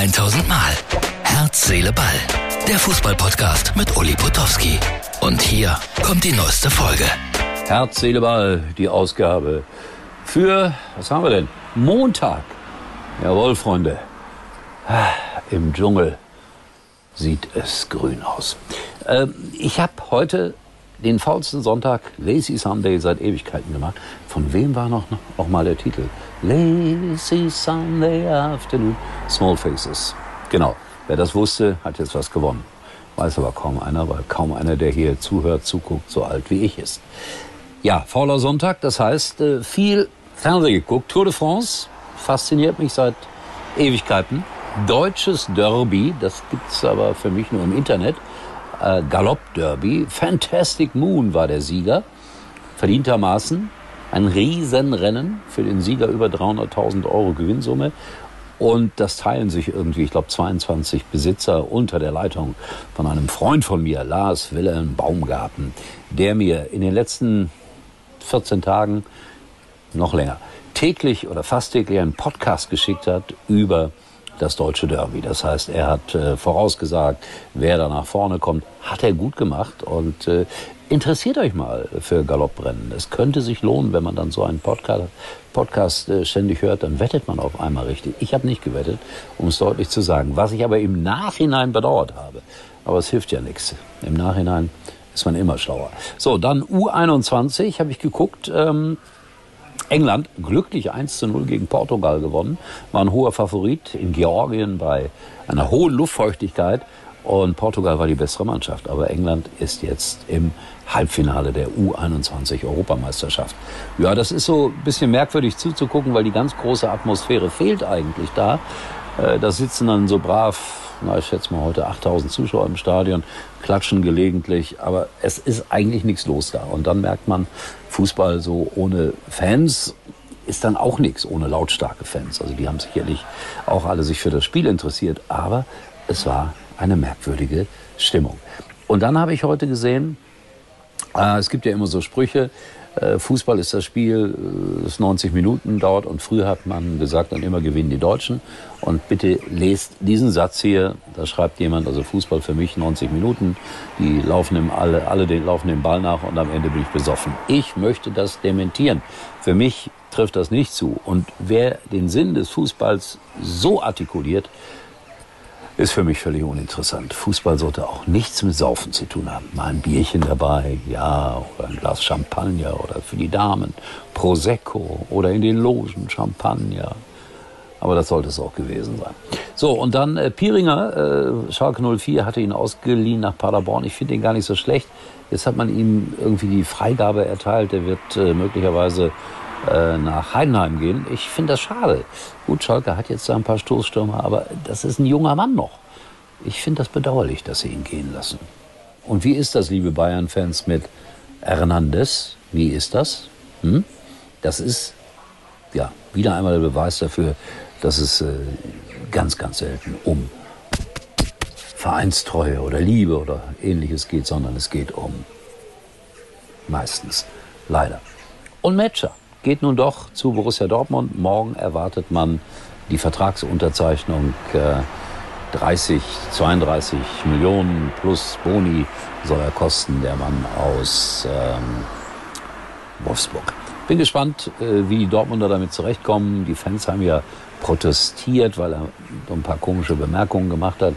1000 Mal. Herz, Seele, Ball. Der Fußballpodcast mit Uli Potowski. Und hier kommt die neueste Folge. Herz, Seele, Ball, die Ausgabe für, was haben wir denn? Montag. Jawohl, Freunde. Ah, Im Dschungel sieht es grün aus. Ähm, ich habe heute den faulsten Sonntag, Lazy Sunday, seit Ewigkeiten gemacht. Von wem war noch, noch mal der Titel? Lazy Sunday Afternoon. Small Faces. Genau. Wer das wusste, hat jetzt was gewonnen. Weiß aber kaum einer, weil kaum einer, der hier zuhört, zuguckt, so alt wie ich ist. Ja, fauler Sonntag, das heißt, äh, viel Fernsehen geguckt. Tour de France fasziniert mich seit Ewigkeiten. Deutsches Derby, das gibt's aber für mich nur im Internet äh, Galopp-Derby. Fantastic Moon war der Sieger, verdientermaßen. Ein Riesenrennen für den Sieger über 300.000 Euro Gewinnsumme. Und das teilen sich irgendwie, ich glaube, 22 Besitzer unter der Leitung von einem Freund von mir, Lars Wilhelm Baumgarten, der mir in den letzten 14 Tagen, noch länger, täglich oder fast täglich einen Podcast geschickt hat über das deutsche Derby. Das heißt, er hat äh, vorausgesagt, wer da nach vorne kommt. Hat er gut gemacht und äh, interessiert euch mal für Galopprennen. Es könnte sich lohnen, wenn man dann so einen Podcast, Podcast äh, ständig hört, dann wettet man auf einmal richtig. Ich habe nicht gewettet, um es deutlich zu sagen. Was ich aber im Nachhinein bedauert habe. Aber es hilft ja nichts. Im Nachhinein ist man immer schlauer. So, dann U21 habe ich geguckt. Ähm, England glücklich 1 zu 0 gegen Portugal gewonnen, war ein hoher Favorit in Georgien bei einer hohen Luftfeuchtigkeit und Portugal war die bessere Mannschaft. Aber England ist jetzt im Halbfinale der U21 Europameisterschaft. Ja, das ist so ein bisschen merkwürdig zuzugucken, weil die ganz große Atmosphäre fehlt eigentlich da. Äh, da sitzen dann so brav na, ich schätze mal heute 8000 Zuschauer im Stadion, klatschen gelegentlich, aber es ist eigentlich nichts los da. Und dann merkt man, Fußball so ohne Fans ist dann auch nichts, ohne lautstarke Fans. Also die haben sicherlich auch alle sich für das Spiel interessiert, aber es war eine merkwürdige Stimmung. Und dann habe ich heute gesehen, äh, es gibt ja immer so Sprüche, Fußball ist das Spiel, äh, das 90 Minuten dauert und früher hat man gesagt, dann immer gewinnen die Deutschen. Und bitte lest diesen Satz hier, da schreibt jemand, also Fußball für mich 90 Minuten, die laufen im, alle, alle den, laufen den Ball nach und am Ende bin ich besoffen. Ich möchte das dementieren. Für mich trifft das nicht zu. Und wer den Sinn des Fußballs so artikuliert, ist für mich völlig uninteressant. Fußball sollte auch nichts mit Saufen zu tun haben. Mal ein Bierchen dabei, ja, oder ein Glas Champagner oder für die Damen Prosecco oder in den Logen Champagner. Aber das sollte es auch gewesen sein. So, und dann äh, Piringer, äh, Schalke 04, hatte ihn ausgeliehen nach Paderborn. Ich finde ihn gar nicht so schlecht. Jetzt hat man ihm irgendwie die Freigabe erteilt. Er wird äh, möglicherweise äh, nach Heidenheim gehen. Ich finde das schade. Gut, Schalke hat jetzt ein paar Stoßstürmer, aber das ist ein junger Mann noch. Ich finde das bedauerlich, dass sie ihn gehen lassen. Und wie ist das, liebe Bayern-Fans, mit Hernandez? Wie ist das? Hm? Das ist ja wieder einmal der Beweis dafür, dass es äh, ganz, ganz selten um Vereinstreue oder Liebe oder ähnliches geht, sondern es geht um meistens leider. Und Matcher geht nun doch zu Borussia Dortmund. Morgen erwartet man die Vertragsunterzeichnung. Äh, 30, 32 Millionen plus Boni soll er kosten, der Mann aus ähm, Wolfsburg. Bin gespannt, äh, wie die Dortmunder damit zurechtkommen. Die Fans haben ja protestiert, weil er so ein paar komische Bemerkungen gemacht hat.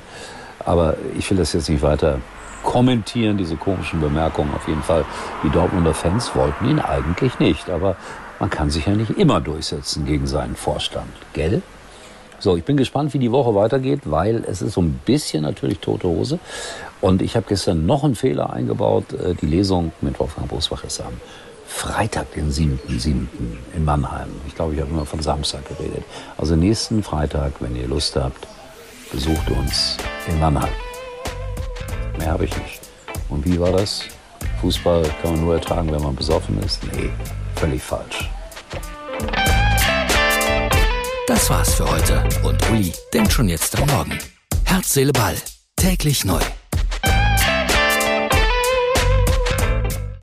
Aber ich will das jetzt nicht weiter kommentieren, diese komischen Bemerkungen. Auf jeden Fall, die Dortmunder Fans wollten ihn eigentlich nicht. Aber man kann sich ja nicht immer durchsetzen gegen seinen Vorstand, gell? So, ich bin gespannt, wie die Woche weitergeht, weil es ist so ein bisschen natürlich tote Hose. Und ich habe gestern noch einen Fehler eingebaut. Äh, die Lesung mit Wolfgang Bosbach ist am Freitag, den 7.7. in Mannheim. Ich glaube, ich habe immer von Samstag geredet. Also nächsten Freitag, wenn ihr Lust habt, besucht uns in Mannheim. Mehr habe ich nicht. Und wie war das? Fußball kann man nur ertragen, wenn man besoffen ist? Nee, völlig falsch. Das war's für heute und Uli denkt schon jetzt am Morgen. Herz, Seele, Ball. Täglich neu.